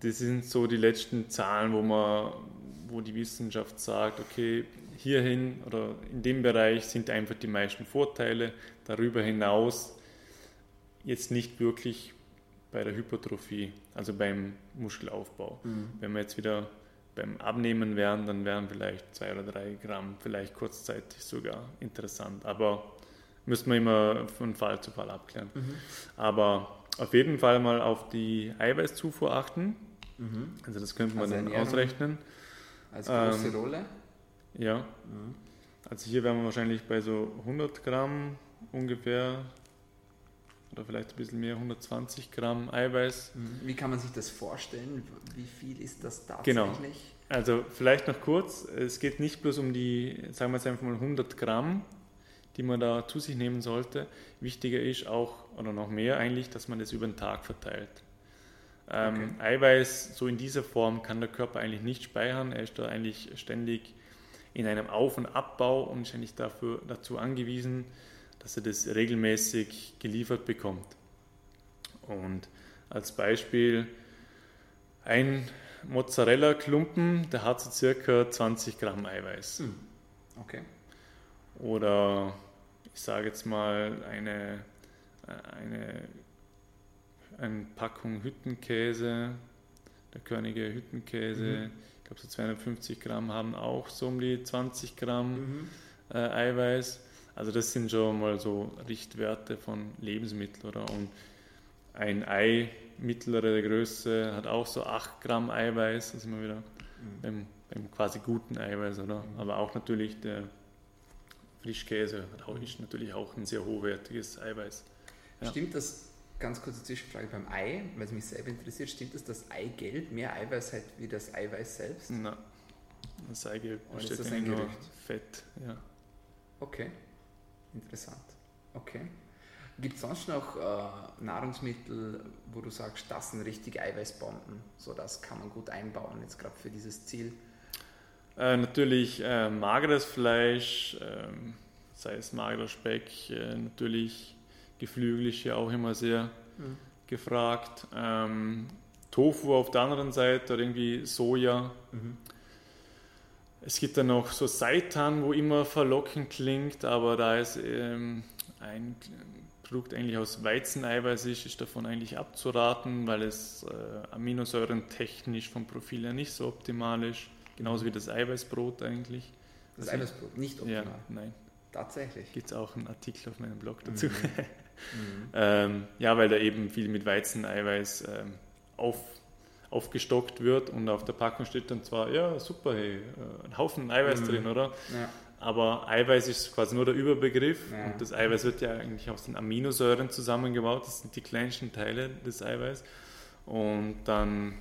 Das sind so die letzten Zahlen, wo man wo die Wissenschaft sagt, okay, hierhin oder in dem Bereich sind einfach die meisten Vorteile. Darüber hinaus jetzt nicht wirklich bei der Hypertrophie, also beim Muskelaufbau. Mhm. Wenn wir jetzt wieder beim Abnehmen wären, dann wären vielleicht zwei oder drei Gramm, vielleicht kurzzeitig sogar interessant. Aber müssen wir immer von Fall zu Fall abklären. Mhm. Aber auf jeden Fall mal auf die Eiweißzufuhr achten. Mhm. Also das könnte man also dann ausrechnen als große ähm, Rolle? Ja. Mhm. Also hier wären wir wahrscheinlich bei so 100 Gramm ungefähr oder vielleicht ein bisschen mehr, 120 Gramm Eiweiß. Mhm. Wie kann man sich das vorstellen? Wie viel ist das tatsächlich? Genau. Also vielleicht noch kurz, es geht nicht bloß um die, sagen wir jetzt einfach mal 100 Gramm, die man da zu sich nehmen sollte. Wichtiger ist auch, oder noch mehr eigentlich, dass man das über den Tag verteilt. Ähm, okay. Eiweiß so in dieser Form kann der Körper eigentlich nicht speichern. Er ist da eigentlich ständig in einem Auf- und Abbau und ist eigentlich dafür, dazu angewiesen, dass er das regelmäßig geliefert bekommt. Und als Beispiel ein Mozzarella-Klumpen, der hat so circa 20 Gramm Eiweiß. Hm. Okay. Oder ich sage jetzt mal eine, eine eine Packung Hüttenkäse, der Körnige Hüttenkäse, mhm. ich glaube so 250 Gramm haben auch so um die 20 Gramm mhm. äh, Eiweiß. Also das sind schon mal so Richtwerte von Lebensmitteln, oder? Und ein Ei mittlere Größe hat auch so 8 Gramm Eiweiß, da sind wir wieder mhm. beim, beim, quasi guten Eiweiß, oder? Mhm. Aber auch natürlich der Frischkäse hat auch, ist natürlich auch ein sehr hochwertiges Eiweiß. Ja. Stimmt das ganz kurze Zwischenfrage beim Ei, weil es mich selber interessiert. Stimmt es, dass Eigelb mehr Eiweiß hat wie das Eiweiß selbst? Nein. Das Eigelb besteht das ein nur Fett, ja. Okay, interessant. Okay. Gibt es sonst noch äh, Nahrungsmittel, wo du sagst, das sind richtige Eiweißbomben? So das kann man gut einbauen, jetzt gerade für dieses Ziel? Äh, natürlich äh, mageres Fleisch, ähm, sei es magerer Speck, äh, natürlich Geflügel ist ja auch immer sehr mhm. gefragt. Ähm, Tofu auf der anderen Seite oder irgendwie Soja. Mhm. Es gibt dann noch so Seitan, wo immer verlockend klingt, aber da ist ähm, ein Produkt eigentlich aus Weizeneiweiß ist, ist davon eigentlich abzuraten, weil es äh, Aminosäuren technisch vom Profil her nicht so optimal ist. Genauso wie das Eiweißbrot eigentlich. Das also, Eiweißbrot, nicht optimal? Ja, nein. Tatsächlich. Gibt es auch einen Artikel auf meinem Blog dazu. Mhm. mhm. ähm, ja, weil da eben viel mit Weizeneiweiß ähm, auf, aufgestockt wird und auf der Packung steht dann zwar, ja, super, hey, äh, ein Haufen Eiweiß mhm. drin, oder? Ja. Aber Eiweiß ist quasi nur der Überbegriff ja. und das Eiweiß wird ja eigentlich aus den Aminosäuren zusammengebaut, das sind die kleinsten Teile des Eiweiß und dann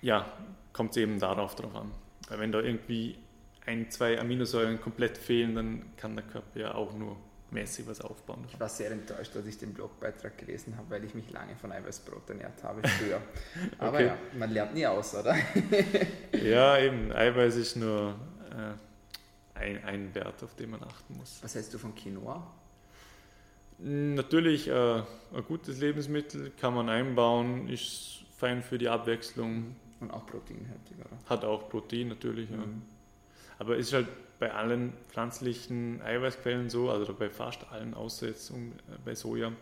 ja, kommt es eben darauf drauf an. Weil wenn da irgendwie ein, zwei Aminosäuren komplett fehlen, dann kann der Körper ja auch nur mäßig was aufbauen. Ich war sehr enttäuscht, als ich den Blogbeitrag gelesen habe, weil ich mich lange von Eiweißbrot ernährt habe früher. Aber okay. ja, man lernt nie aus, oder? ja, eben, Eiweiß ist nur äh, ein, ein Wert, auf den man achten muss. Was hältst du von Quinoa? Natürlich äh, ein gutes Lebensmittel, kann man einbauen, ist fein für die Abwechslung. Und auch proteinhaltig, oder? Hat auch Protein natürlich, mhm. ja. Aber ist halt bei allen pflanzlichen Eiweißquellen so, also bei fast allen, außer jetzt bei Soja,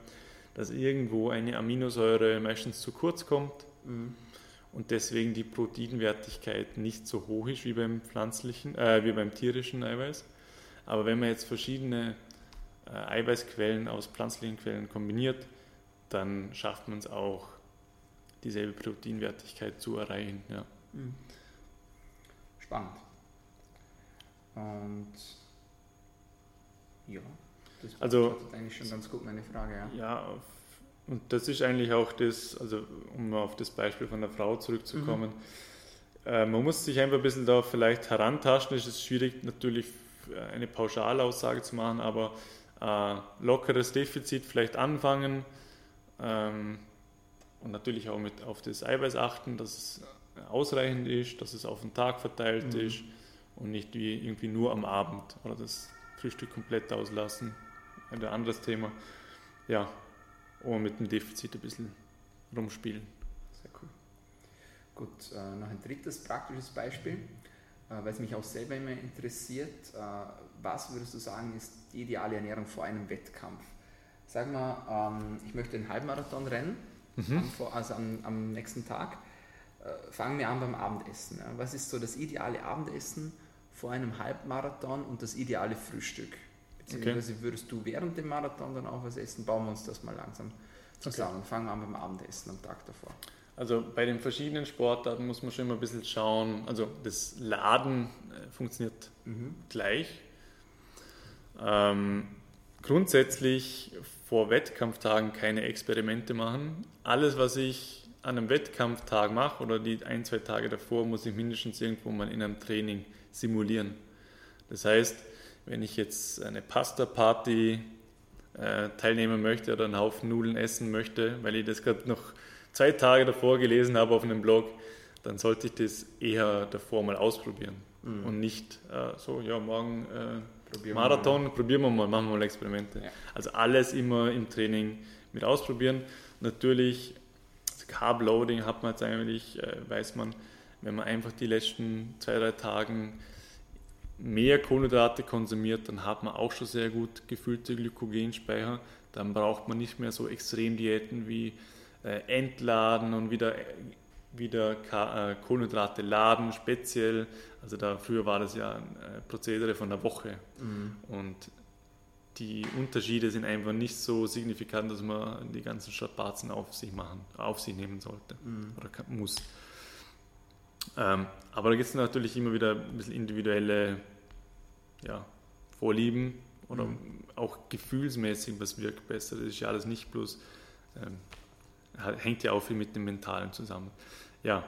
dass irgendwo eine Aminosäure meistens zu kurz kommt mhm. und deswegen die Proteinwertigkeit nicht so hoch ist wie beim pflanzlichen, äh, wie beim tierischen Eiweiß. Aber wenn man jetzt verschiedene äh, Eiweißquellen aus pflanzlichen Quellen kombiniert, dann schafft man es auch, dieselbe Proteinwertigkeit zu erreichen. Ja. Mhm. Spannend. Und ja, das also, eigentlich schon ganz gut meine Frage. Ja. ja, und das ist eigentlich auch das, also um auf das Beispiel von der Frau zurückzukommen. Mhm. Äh, man muss sich einfach ein bisschen da vielleicht herantasten. Es ist schwierig natürlich eine Pauschalaussage zu machen, aber äh, lockeres Defizit vielleicht anfangen ähm, und natürlich auch mit auf das Eiweiß achten, dass es ausreichend ist, dass es auf den Tag verteilt mhm. ist und nicht wie irgendwie nur am Abend oder das Frühstück komplett auslassen. Ein anderes Thema. Ja, und mit dem Defizit ein bisschen rumspielen. Sehr cool. Gut, äh, noch ein drittes praktisches Beispiel, äh, weil es mich auch selber immer interessiert. Äh, was würdest du sagen, ist die ideale Ernährung vor einem Wettkampf? Sag mal, ähm, ich möchte einen Halbmarathon rennen, mhm. also am, am, nächsten Tag. Äh, fangen wir an beim Abendessen. Ja. Was ist so das ideale Abendessen? vor einem Halbmarathon und das ideale Frühstück. Beziehungsweise okay. würdest du während dem Marathon dann auch was essen? Bauen wir uns das mal langsam zusammen. Okay. Fangen wir an beim Abendessen am Tag davor. Also bei den verschiedenen Sportarten muss man schon immer ein bisschen schauen. Also das Laden äh, funktioniert mhm. gleich. Ähm, grundsätzlich vor Wettkampftagen keine Experimente machen. Alles, was ich an einem Wettkampftag mache oder die ein, zwei Tage davor, muss ich mindestens irgendwo mal in einem Training simulieren. Das heißt, wenn ich jetzt eine Pasta-Party äh, teilnehmen möchte oder einen Haufen Nudeln essen möchte, weil ich das gerade noch zwei Tage davor gelesen habe auf einem Blog, dann sollte ich das eher davor mal ausprobieren mhm. und nicht äh, so, ja, morgen äh, probieren Marathon, wir probieren wir mal, machen wir mal Experimente. Ja. Also alles immer im Training mit ausprobieren. Natürlich, Carb Loading hat man jetzt eigentlich, äh, weiß man, wenn man einfach die letzten zwei, drei Tage mehr Kohlenhydrate konsumiert, dann hat man auch schon sehr gut gefüllte Glykogenspeicher. Dann braucht man nicht mehr so Extremdiäten wie äh, Entladen und wieder, wieder äh, Kohlenhydrate laden, speziell. Also da früher war das ja ein äh, Prozedere von der Woche. Mhm. Und die Unterschiede sind einfach nicht so signifikant, dass man die ganzen Strapazen auf sich machen, auf sich nehmen sollte mhm. oder muss. Ähm, aber da gibt es natürlich immer wieder ein bisschen individuelle ja, Vorlieben oder mhm. auch gefühlsmäßig, was wirkt besser. Das ist ja alles nicht bloß, ähm, hängt ja auch viel mit dem Mentalen zusammen. Ja,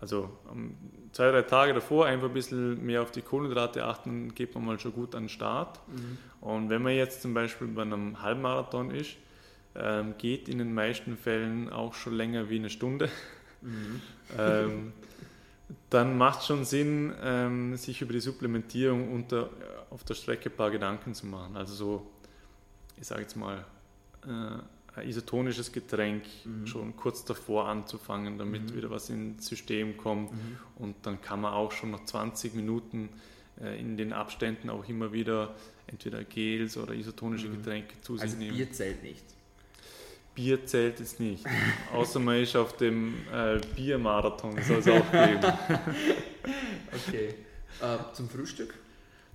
also um, zwei, drei Tage davor einfach ein bisschen mehr auf die Kohlenhydrate achten, geht man mal schon gut an den Start. Mhm. Und wenn man jetzt zum Beispiel bei einem Halbmarathon ist, ähm, geht in den meisten Fällen auch schon länger wie eine Stunde. Mhm. ähm, dann macht es schon Sinn, ähm, sich über die Supplementierung unter, auf der Strecke ein paar Gedanken zu machen. Also so, ich sage jetzt mal, äh, isotonisches Getränk mhm. schon kurz davor anzufangen, damit mhm. wieder was ins System kommt. Mhm. Und dann kann man auch schon nach 20 Minuten äh, in den Abständen auch immer wieder entweder Gels oder isotonische mhm. Getränke zu sich also nehmen. Bier zählt nicht. Bier zählt es nicht. Außer man ist auf dem äh, Biermarathon, soll es auch geben. okay. Äh, zum Frühstück?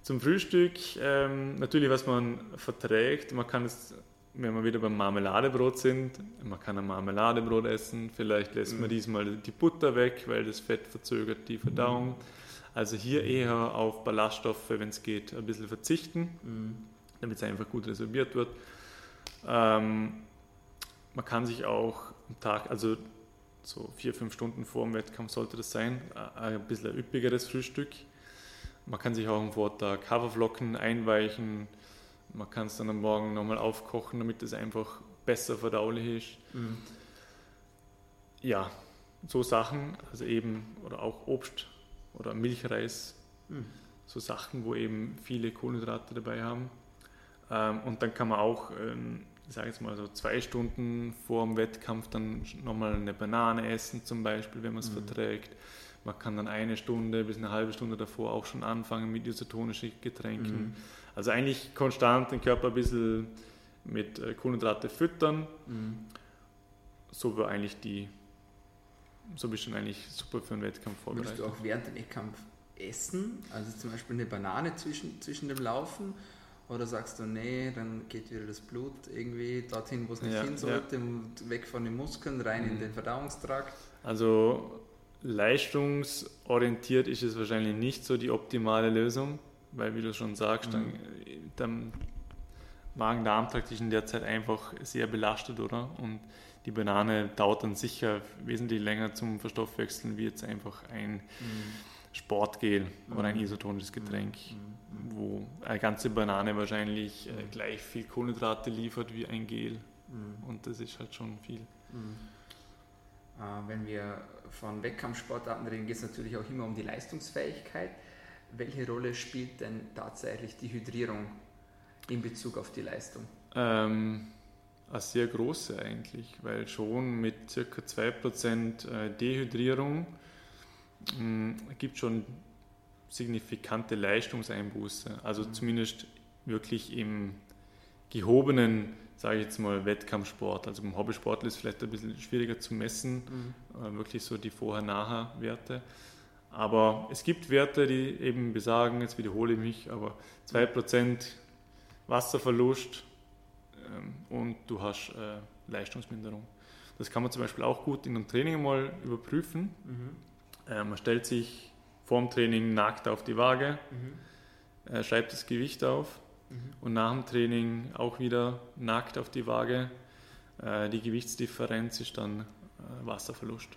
Zum Frühstück ähm, natürlich, was man verträgt. Man kann es, wenn wir wieder beim Marmeladebrot sind, man kann ein Marmeladebrot essen. Vielleicht lässt mhm. man diesmal die Butter weg, weil das Fett verzögert die Verdauung. Mhm. Also hier eher auf Ballaststoffe, wenn es geht, ein bisschen verzichten, mhm. damit es einfach gut resorbiert wird. Ähm, man kann sich auch am Tag, also so vier, fünf Stunden vor dem Wettkampf sollte das sein, ein bisschen ein üppigeres Frühstück man kann sich auch am Vortag Haferflocken einweichen. Man kann es dann am Morgen nochmal aufkochen, damit es einfach besser verdaulich ist. Mhm. Ja, so Sachen, also eben, oder auch Obst oder Milchreis, mhm. so Sachen, wo eben viele Kohlenhydrate dabei haben. Ähm, und dann kann man auch, ähm, ich sage jetzt mal so zwei Stunden vor dem Wettkampf dann nochmal eine Banane essen, zum Beispiel, wenn man es mhm. verträgt. Man kann dann eine Stunde bis eine halbe Stunde davor auch schon anfangen mit isotonischen Getränken. Mhm. Also eigentlich konstant den Körper ein bisschen mit äh, Kohlenhydrate füttern. Mhm. So war eigentlich die, so bist du eigentlich super für einen Wettkampf vorbereitet. Würdest du auch während dem Wettkampf essen? Also zum Beispiel eine Banane zwischen, zwischen dem Laufen? Oder sagst du, nee, dann geht wieder das Blut irgendwie dorthin, wo es nicht ja, hin sollte, ja. weg von den Muskeln, rein mhm. in den Verdauungstrakt? Also leistungsorientiert ist es wahrscheinlich nicht so die optimale Lösung, weil wie du schon sagst, mhm. dann, dann Magen-Darm-Trakt ist in der Zeit einfach sehr belastet, oder? Und die Banane dauert dann sicher wesentlich länger zum Verstoffwechseln wie jetzt einfach ein mhm. Sportgel mhm. oder ein mhm. isotonisches Getränk, mhm. wo eine ganze Banane wahrscheinlich äh, mhm. gleich viel Kohlenhydrate liefert wie ein Gel. Und das ist halt schon viel. Äh, wenn wir von Wettkampfsportarten reden, geht es natürlich auch immer um die Leistungsfähigkeit. Welche Rolle spielt denn tatsächlich die Hydrierung in Bezug auf die Leistung? Ähm, eine sehr große eigentlich, weil schon mit ca. 2% äh, Dehydrierung äh, gibt schon signifikante Leistungseinbuße. Also mhm. zumindest wirklich im gehobenen sage ich jetzt mal, Wettkampfsport. Also beim Hobbysportler ist es vielleicht ein bisschen schwieriger zu messen, mhm. äh, wirklich so die Vorher-Nachher-Werte. Aber es gibt Werte, die eben besagen, jetzt wiederhole ich mich, aber 2% Wasserverlust ähm, und du hast äh, Leistungsminderung. Das kann man zum Beispiel auch gut in einem Training mal überprüfen. Mhm. Äh, man stellt sich vor dem Training nackt auf die Waage, mhm. äh, schreibt das Gewicht auf Mhm. Und nach dem Training auch wieder nackt auf die Waage. Äh, die Gewichtsdifferenz ist dann äh, Wasserverlust.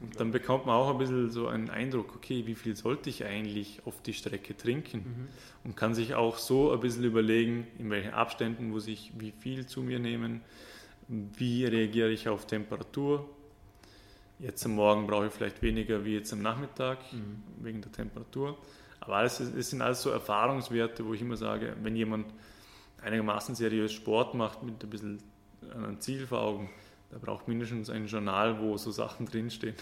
Und dann bekommt man auch ein bisschen so einen Eindruck, okay, wie viel sollte ich eigentlich auf die Strecke trinken? Mhm. Und kann sich auch so ein bisschen überlegen, in welchen Abständen muss ich wie viel zu mir nehmen, wie reagiere ich auf Temperatur. Jetzt am Morgen brauche ich vielleicht weniger wie jetzt am Nachmittag mhm. wegen der Temperatur. Aber alles, es sind alles so Erfahrungswerte, wo ich immer sage, wenn jemand einigermaßen seriös Sport macht mit ein bisschen einem Ziel vor Augen, der braucht mindestens ein Journal, wo so Sachen drinstehen.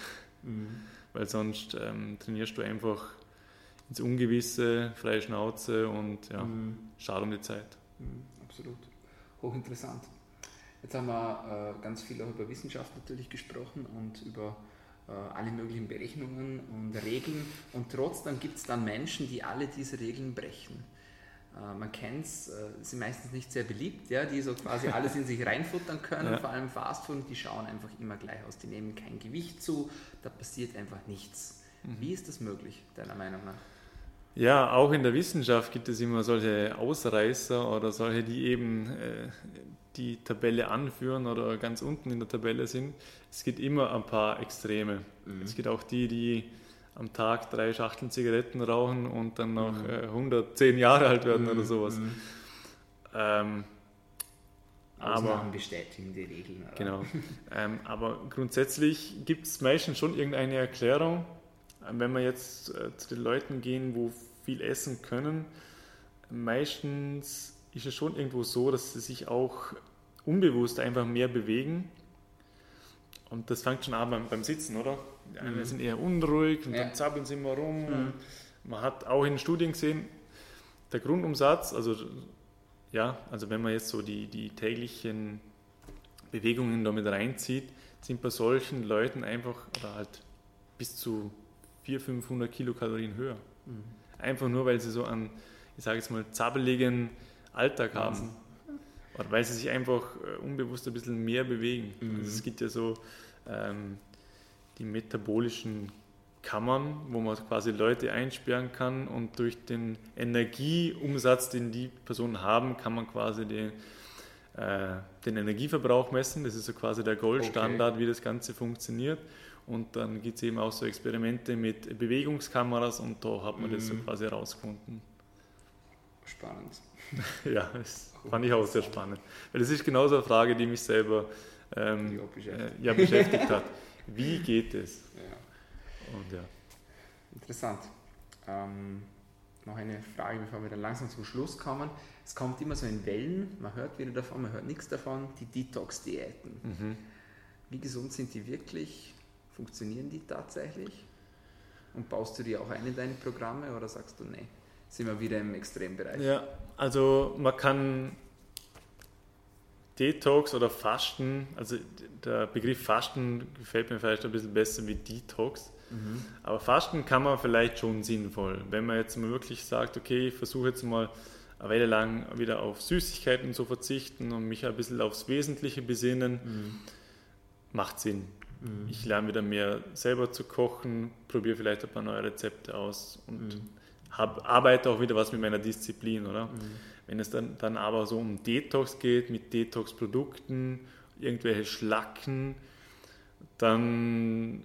Mhm. Weil sonst ähm, trainierst du einfach ins Ungewisse, freie Schnauze und ja, mhm. schade um die Zeit. Mhm, absolut. Hochinteressant. Jetzt haben wir äh, ganz viel auch über Wissenschaft natürlich gesprochen und über alle möglichen Berechnungen und Regeln und trotzdem gibt es dann Menschen, die alle diese Regeln brechen. Äh, man kennt es, äh, sind meistens nicht sehr beliebt, ja, die so quasi alles in sich reinfuttern können, ja. vor allem Fastfood, die schauen einfach immer gleich aus, die nehmen kein Gewicht zu, da passiert einfach nichts. Mhm. Wie ist das möglich, deiner Meinung nach? Ja, auch in der Wissenschaft gibt es immer solche Ausreißer oder solche, die eben äh, die Tabelle anführen oder ganz unten in der Tabelle sind. Es gibt immer ein paar Extreme. Mhm. Es gibt auch die, die am Tag drei Schachteln Zigaretten rauchen und dann noch mhm. äh, 110 Jahre alt werden mhm. oder sowas. Mhm. Ähm, Ausnahmen bestätigen die Regeln. Oder? Genau. ähm, aber grundsätzlich gibt es meistens schon irgendeine Erklärung. Ähm, wenn wir jetzt äh, zu den Leuten gehen, wo viel essen können, meistens ist es schon irgendwo so, dass sie sich auch unbewusst einfach mehr bewegen. Und das fängt schon an beim, beim Sitzen, oder? Die einen mhm. sind eher unruhig und ja. dann zappeln sie immer rum. Mhm. man hat auch in Studien gesehen, der Grundumsatz, also ja, also wenn man jetzt so die, die täglichen Bewegungen damit reinzieht, sind bei solchen Leuten einfach oder halt bis zu 400, 500 Kilokalorien höher. Mhm. Einfach nur, weil sie so einen, ich sage jetzt mal, zappeligen Alltag haben. Oder weil sie sich einfach äh, unbewusst ein bisschen mehr bewegen. Mhm. Also es gibt ja so ähm, die metabolischen Kammern, wo man quasi Leute einsperren kann und durch den Energieumsatz, den die Personen haben, kann man quasi den, äh, den Energieverbrauch messen. Das ist so quasi der Goldstandard, okay. wie das Ganze funktioniert. Und dann gibt es eben auch so Experimente mit Bewegungskameras und da hat man mhm. das so mhm. quasi herausgefunden. Spannend. ja, das fand ich auch sehr spannend. Weil das ist genauso eine Frage, die mich selber ähm, beschäftigt. Äh, ja, beschäftigt hat. Wie geht es? Ja. Und, ja. Interessant. Ähm, noch eine Frage, bevor wir dann langsam zum Schluss kommen. Es kommt immer so in Wellen, man hört wieder davon, man hört nichts davon, die Detox-Diäten. Mhm. Wie gesund sind die wirklich? Funktionieren die tatsächlich? Und baust du die auch ein in deine Programme oder sagst du, nee, sind wir wieder im Extrembereich? Ja, also man kann Detox oder Fasten, also der Begriff Fasten gefällt mir vielleicht ein bisschen besser wie Detox. Mhm. Aber Fasten kann man vielleicht schon sinnvoll. Wenn man jetzt mal wirklich sagt, okay, ich versuche jetzt mal eine Weile lang wieder auf Süßigkeiten zu verzichten und mich ein bisschen aufs Wesentliche besinnen, mhm. macht Sinn. Mhm. Ich lerne wieder mehr selber zu kochen, probiere vielleicht ein paar neue Rezepte aus und mhm. Hab, arbeite auch wieder was mit meiner Disziplin, oder? Mhm. Wenn es dann, dann aber so um Detox geht, mit Detox-Produkten, irgendwelche Schlacken, dann,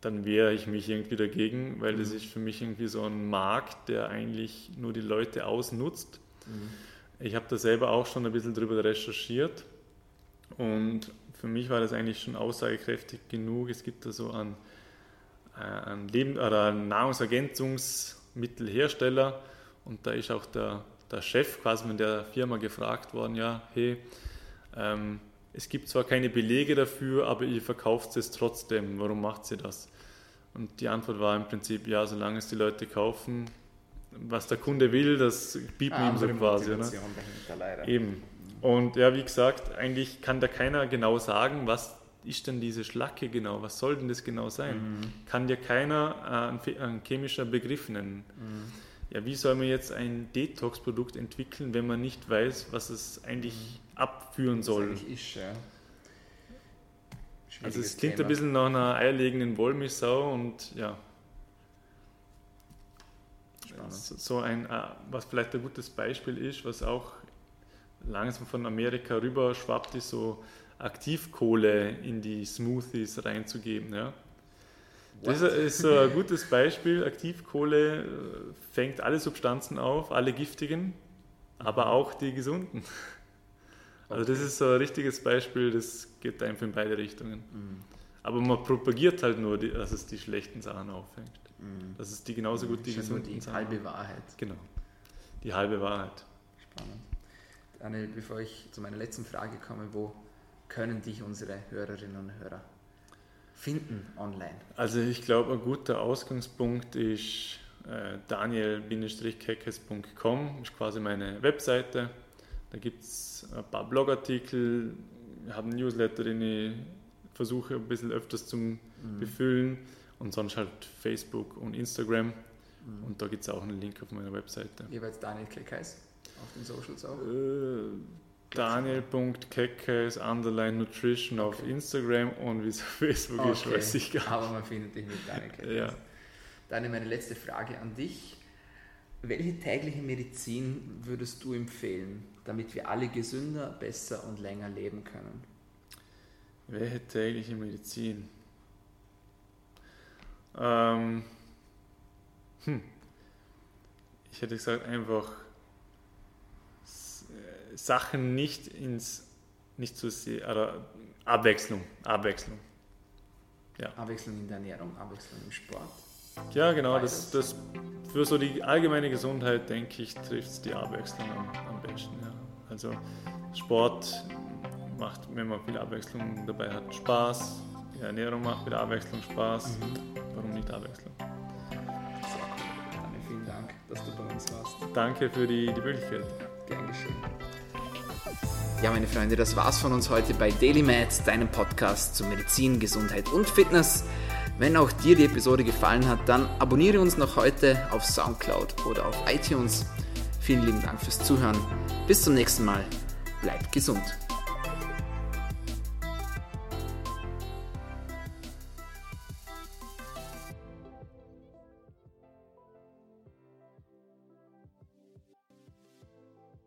dann wehre ich mich irgendwie dagegen, weil das mhm. ist für mich irgendwie so ein Markt, der eigentlich nur die Leute ausnutzt. Mhm. Ich habe da selber auch schon ein bisschen drüber recherchiert und für mich war das eigentlich schon aussagekräftig genug. Es gibt da so einen, äh, einen, Leben oder einen Nahrungsergänzungsmittelhersteller und da ist auch der, der Chef quasi von der Firma gefragt worden, ja, hey, ähm, es gibt zwar keine Belege dafür, aber ihr verkauft es trotzdem. Warum macht ihr das? Und die Antwort war im Prinzip, ja, solange es die Leute kaufen, was der Kunde will, das bieten ah, ihm so quasi. Ne? Eben. Und ja, wie gesagt, eigentlich kann da keiner genau sagen, was ist denn diese Schlacke genau, was soll denn das genau sein? Mhm. Kann dir keiner äh, ein, chemischer Begriff nennen. Mhm. Ja, wie soll man jetzt ein Detox-Produkt entwickeln, wenn man nicht weiß, was es eigentlich mhm. abführen soll? Was ist, ja. Also es klingt Thema. ein bisschen nach einer eierlegenden Wollmilchsau und ja. Spannend. So ein, äh, was vielleicht ein gutes Beispiel ist, was auch langsam von Amerika rüber schwappt, ist so Aktivkohle in die Smoothies reinzugeben. Ja. Das ist so ein gutes Beispiel. Aktivkohle äh, fängt alle Substanzen auf, alle giftigen, aber auch die gesunden. Also das ist so ein richtiges Beispiel, das geht einfach in beide Richtungen. Mhm. Aber man propagiert halt nur, dass es die schlechten Sachen auffängt. Mhm. Dass es die genauso gut die gesunden die Sachen halbe Wahrheit. Genau, die halbe Wahrheit. Spannend. Daniel, bevor ich zu meiner letzten Frage komme, wo können dich unsere Hörerinnen und Hörer finden online? Also ich glaube, ein guter Ausgangspunkt ist äh, daniel-keckes.com, ist quasi meine Webseite. Da gibt es ein paar Blogartikel, habe einen Newsletter, den ich versuche ein bisschen öfters zu mhm. befüllen und sonst halt Facebook und Instagram. Mhm. Und da gibt es auch einen Link auf meiner Webseite. Jeweils Daniel Keckes auf den Socials auch? Äh, Daniel.keckes underline Nutrition okay. auf Instagram und wie es auf Facebook okay. ist, weiß ich gar nicht. Aber man findet dich mit Daniel Keckes. Ja. Dann meine letzte Frage an dich. Welche tägliche Medizin würdest du empfehlen, damit wir alle gesünder, besser und länger leben können? Welche tägliche Medizin? Ähm, hm. Ich hätte gesagt, einfach Sachen nicht ins, nicht zu sehen, oder Abwechslung, Abwechslung. Ja. Abwechslung in der Ernährung, Abwechslung im Sport. Ja, genau, das, das für so die allgemeine Gesundheit, denke ich, trifft es die Abwechslung am, am besten. Ja. Also Sport macht, wenn man viel Abwechslung dabei hat, Spaß. Die Ernährung macht mit Abwechslung Spaß. Mhm. Warum nicht Abwechslung? Sehr cool. Daniel, vielen Dank, dass du bei uns warst. Danke für die, die Möglichkeit. Gern geschehen. Ja, meine Freunde, das war's von uns heute bei DailyMed, deinem Podcast zu Medizin, Gesundheit und Fitness. Wenn auch dir die Episode gefallen hat, dann abonniere uns noch heute auf Soundcloud oder auf iTunes. Vielen lieben Dank fürs Zuhören. Bis zum nächsten Mal. Bleibt gesund.